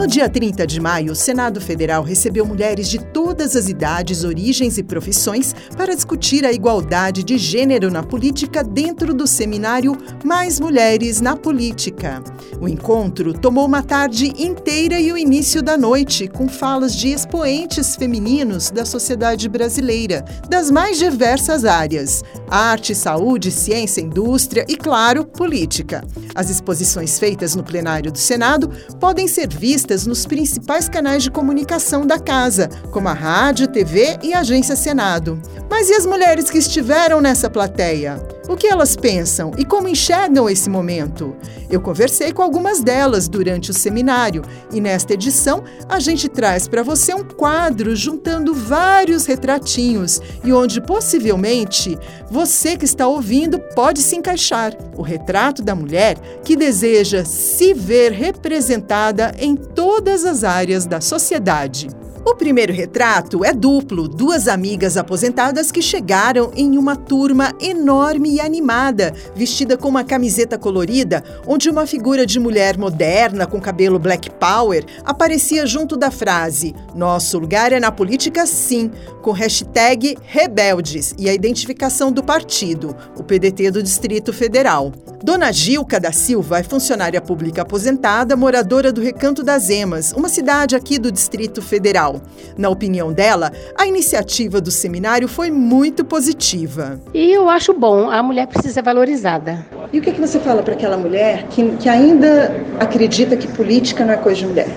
No dia 30 de maio, o Senado Federal recebeu mulheres de todas as idades, origens e profissões para discutir a igualdade de gênero na política dentro do seminário Mais Mulheres na Política. O encontro tomou uma tarde inteira e o início da noite, com falas de expoentes femininos da sociedade brasileira, das mais diversas áreas: arte, saúde, ciência, indústria e, claro, política. As exposições feitas no plenário do Senado podem ser vistas nos principais canais de comunicação da casa, como a rádio, TV e agência Senado. Mas e as mulheres que estiveram nessa plateia? O que elas pensam e como enxergam esse momento? Eu conversei com algumas delas durante o seminário e nesta edição a gente traz para você um quadro juntando vários retratinhos e onde possivelmente você que está ouvindo pode se encaixar. O retrato da mulher que deseja se ver representada em todas as áreas da sociedade. O primeiro retrato é duplo, duas amigas aposentadas que chegaram em uma turma enorme e animada, vestida com uma camiseta colorida, onde uma figura de mulher moderna com cabelo black power aparecia junto da frase Nosso lugar é na política sim, com hashtag rebeldes e a identificação do partido, o PDT do Distrito Federal. Dona Gilca da Silva é funcionária pública aposentada, moradora do Recanto das Emas, uma cidade aqui do Distrito Federal. Na opinião dela, a iniciativa do seminário foi muito positiva. E eu acho bom, a mulher precisa ser valorizada. E o que, é que você fala para aquela mulher que, que ainda acredita que política não é coisa de mulher?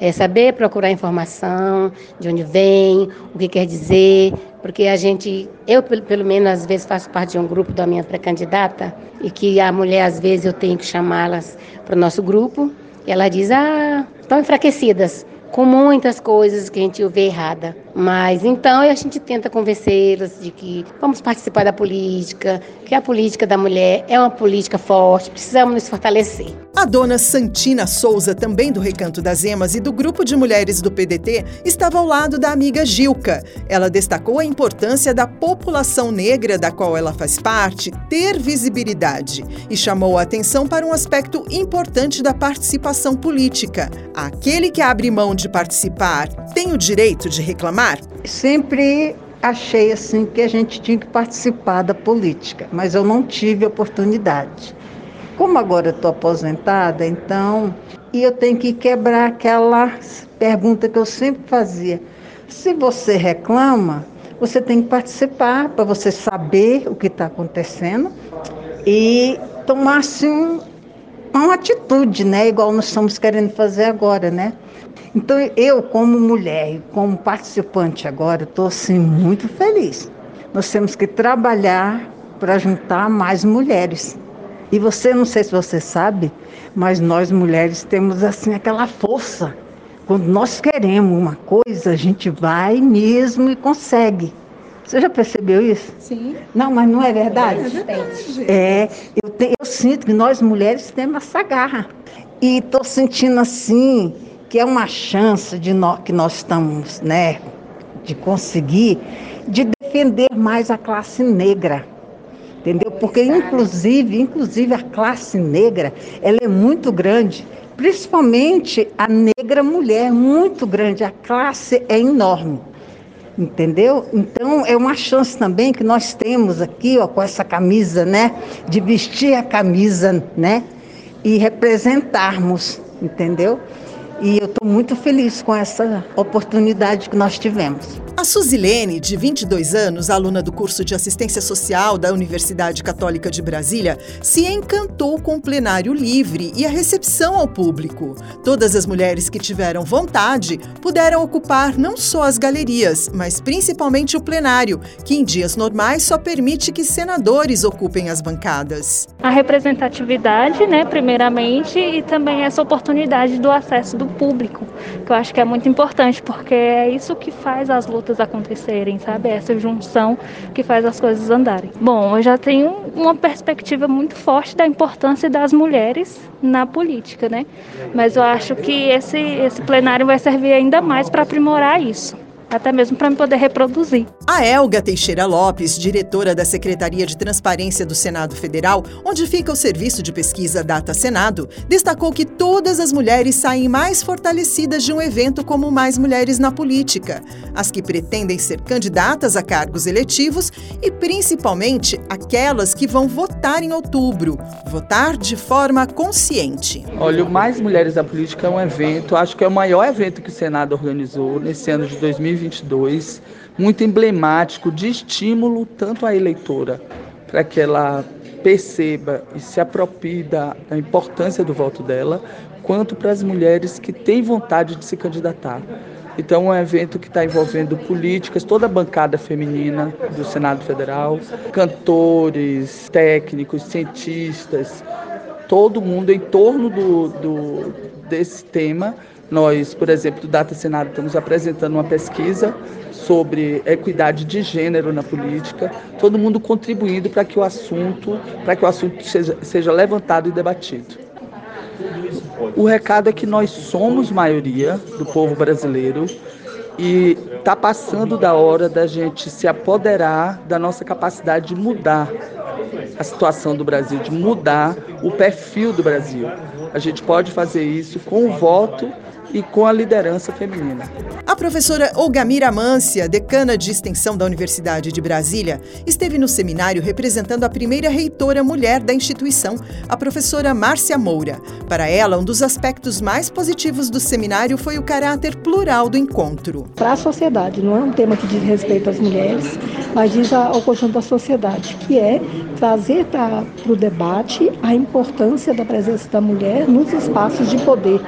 É saber procurar informação, de onde vem, o que quer dizer, porque a gente, eu pelo menos às vezes faço parte de um grupo da minha pré-candidata e que a mulher às vezes eu tenho que chamá-las para o nosso grupo e ela diz, ah, estão enfraquecidas com muitas coisas que a gente vê errada. Mas então a gente tenta convencê-las de que vamos participar da política, que a política da mulher é uma política forte, precisamos nos fortalecer. A dona Santina Souza, também do Recanto das Emas e do grupo de mulheres do PDT, estava ao lado da amiga Gilca. Ela destacou a importância da população negra da qual ela faz parte ter visibilidade e chamou a atenção para um aspecto importante da participação política. Aquele que abre mão de participar tem o direito de reclamar? Sempre achei assim que a gente tinha que participar da política, mas eu não tive oportunidade. Como agora estou aposentada, então, e eu tenho que quebrar aquela pergunta que eu sempre fazia. Se você reclama, você tem que participar para você saber o que está acontecendo e tomar assim uma atitude, né? Igual nós estamos querendo fazer agora, né? Então eu, como mulher, como participante agora, estou assim muito feliz. Nós temos que trabalhar para juntar mais mulheres. E você, não sei se você sabe, mas nós mulheres temos assim aquela força. Quando nós queremos uma coisa, a gente vai mesmo e consegue. Você já percebeu isso? Sim. Não, mas não é verdade? É, verdade. é eu, te, eu sinto que nós mulheres temos essa garra. E estou sentindo assim que é uma chance de nós, que nós estamos, né, de conseguir, de defender mais a classe negra. Entendeu? Porque inclusive, inclusive a classe negra, ela é muito grande, principalmente a negra mulher, muito grande, a classe é enorme entendeu? Então é uma chance também que nós temos aqui, ó, com essa camisa, né, de vestir a camisa, né, e representarmos, entendeu? E eu estou muito feliz com essa oportunidade que nós tivemos. A Suzilene, de 22 anos, aluna do curso de assistência social da Universidade Católica de Brasília, se encantou com o plenário livre e a recepção ao público. Todas as mulheres que tiveram vontade puderam ocupar não só as galerias, mas principalmente o plenário, que em dias normais só permite que senadores ocupem as bancadas. A representatividade, né, primeiramente, e também essa oportunidade do acesso do público, que eu acho que é muito importante, porque é isso que faz as lutas pautas acontecerem, sabe? Essa junção que faz as coisas andarem. Bom, eu já tenho uma perspectiva muito forte da importância das mulheres na política, né? Mas eu acho que esse, esse plenário vai servir ainda mais para aprimorar isso até mesmo para me poder reproduzir. A Elga Teixeira Lopes, diretora da Secretaria de Transparência do Senado Federal, onde fica o serviço de pesquisa Data Senado, destacou que todas as mulheres saem mais fortalecidas de um evento como Mais Mulheres na Política, as que pretendem ser candidatas a cargos eletivos e principalmente aquelas que vão votar em outubro, votar de forma consciente. Olha, o Mais Mulheres na Política é um evento, acho que é o maior evento que o Senado organizou nesse ano de 2020 2022 muito emblemático de estímulo tanto à eleitora para que ela perceba e se aproprie da, importância do voto dela, quanto para as mulheres que têm vontade de se candidatar. Então, é um evento que está envolvendo políticas, toda a bancada feminina do Senado Federal, cantores, técnicos, cientistas, todo mundo em torno do, do desse tema nós, por exemplo, do Data Senado, estamos apresentando uma pesquisa sobre equidade de gênero na política, todo mundo contribuindo para que o assunto, para que o assunto seja, seja levantado e debatido. O recado é que nós somos maioria do povo brasileiro e está passando da hora da gente se apoderar da nossa capacidade de mudar a situação do Brasil, de mudar o perfil do Brasil. A gente pode fazer isso com o voto e com a liderança feminina. A professora Olgamira Mância, decana de extensão da Universidade de Brasília, esteve no seminário representando a primeira reitora mulher da instituição, a professora Márcia Moura. Para ela, um dos aspectos mais positivos do seminário foi o caráter plural do encontro. Para a sociedade, não é um tema que diz respeito às mulheres, mas diz ao conjunto da sociedade, que é trazer para o debate a importância da presença da mulher nos espaços de poder.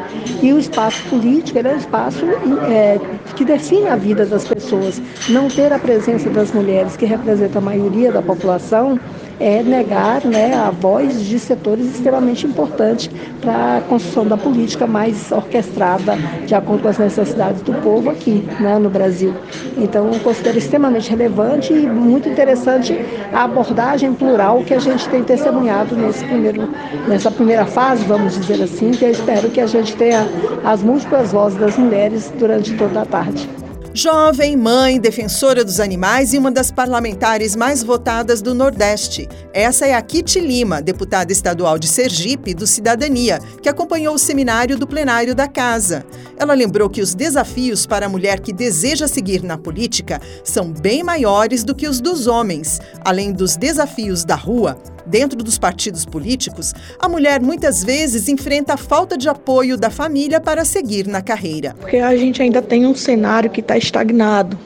E o espaço político é um espaço é, que define a vida das pessoas. Não ter a presença das mulheres, que representa a maioria da população, é negar né, a voz de setores extremamente importantes para a construção da política mais orquestrada de acordo com as necessidades do povo aqui né, no Brasil. Então, considero extremamente relevante e muito interessante a abordagem plural que a gente tem testemunhado nesse primeiro, nessa primeira fase, vamos dizer assim, que eu espero que a gente tenha as múltiplas vozes das mulheres durante toda a tarde. Jovem, mãe, defensora dos animais e uma das parlamentares mais votadas do Nordeste. Essa é a Kitty Lima, deputada estadual de Sergipe do Cidadania, que acompanhou o seminário do plenário da Casa. Ela lembrou que os desafios para a mulher que deseja seguir na política são bem maiores do que os dos homens. Além dos desafios da rua, Dentro dos partidos políticos, a mulher muitas vezes enfrenta a falta de apoio da família para seguir na carreira. Porque a gente ainda tem um cenário que está estagnado.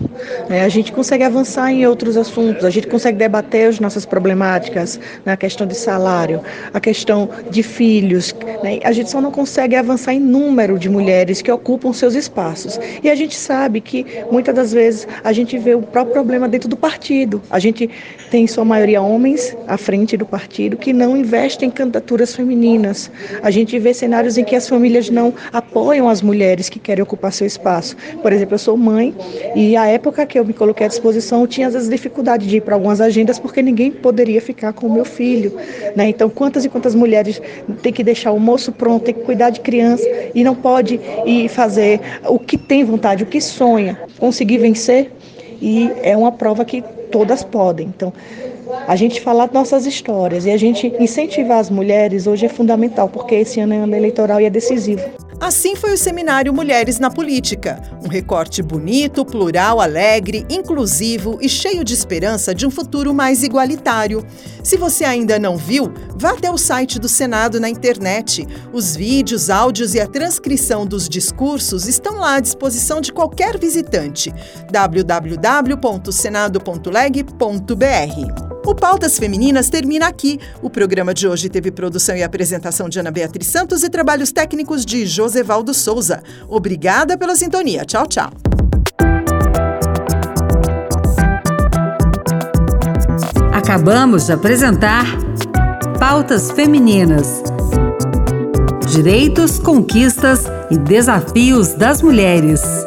Né? A gente consegue avançar em outros assuntos, a gente consegue debater as nossas problemáticas, né? a questão de salário, a questão de filhos. Né? A gente só não consegue avançar em número de mulheres que ocupam seus espaços. E a gente sabe que muitas das vezes a gente vê o próprio problema dentro do partido. A gente tem, em sua maioria, homens à frente do do partido que não investem em candidaturas femininas. A gente vê cenários em que as famílias não apoiam as mulheres que querem ocupar seu espaço. Por exemplo, eu sou mãe e a época que eu me coloquei à disposição eu tinha às vezes dificuldade de ir para algumas agendas porque ninguém poderia ficar com o meu filho. Né? Então, quantas e quantas mulheres têm que deixar o almoço pronto, têm que cuidar de criança e não pode ir fazer o que tem vontade, o que sonha, conseguir vencer? E é uma prova que todas podem. Então, a gente falar nossas histórias e a gente incentivar as mulheres hoje é fundamental, porque esse ano é ano eleitoral e é decisivo. Assim foi o seminário Mulheres na Política. Um recorte bonito, plural, alegre, inclusivo e cheio de esperança de um futuro mais igualitário. Se você ainda não viu, vá até o site do Senado na internet. Os vídeos, áudios e a transcrição dos discursos estão lá à disposição de qualquer visitante. www.senado.leg.br o Pautas Femininas termina aqui. O programa de hoje teve produção e apresentação de Ana Beatriz Santos e trabalhos técnicos de Josevaldo Souza. Obrigada pela sintonia. Tchau, tchau. Acabamos de apresentar Pautas Femininas. Direitos, conquistas e desafios das mulheres.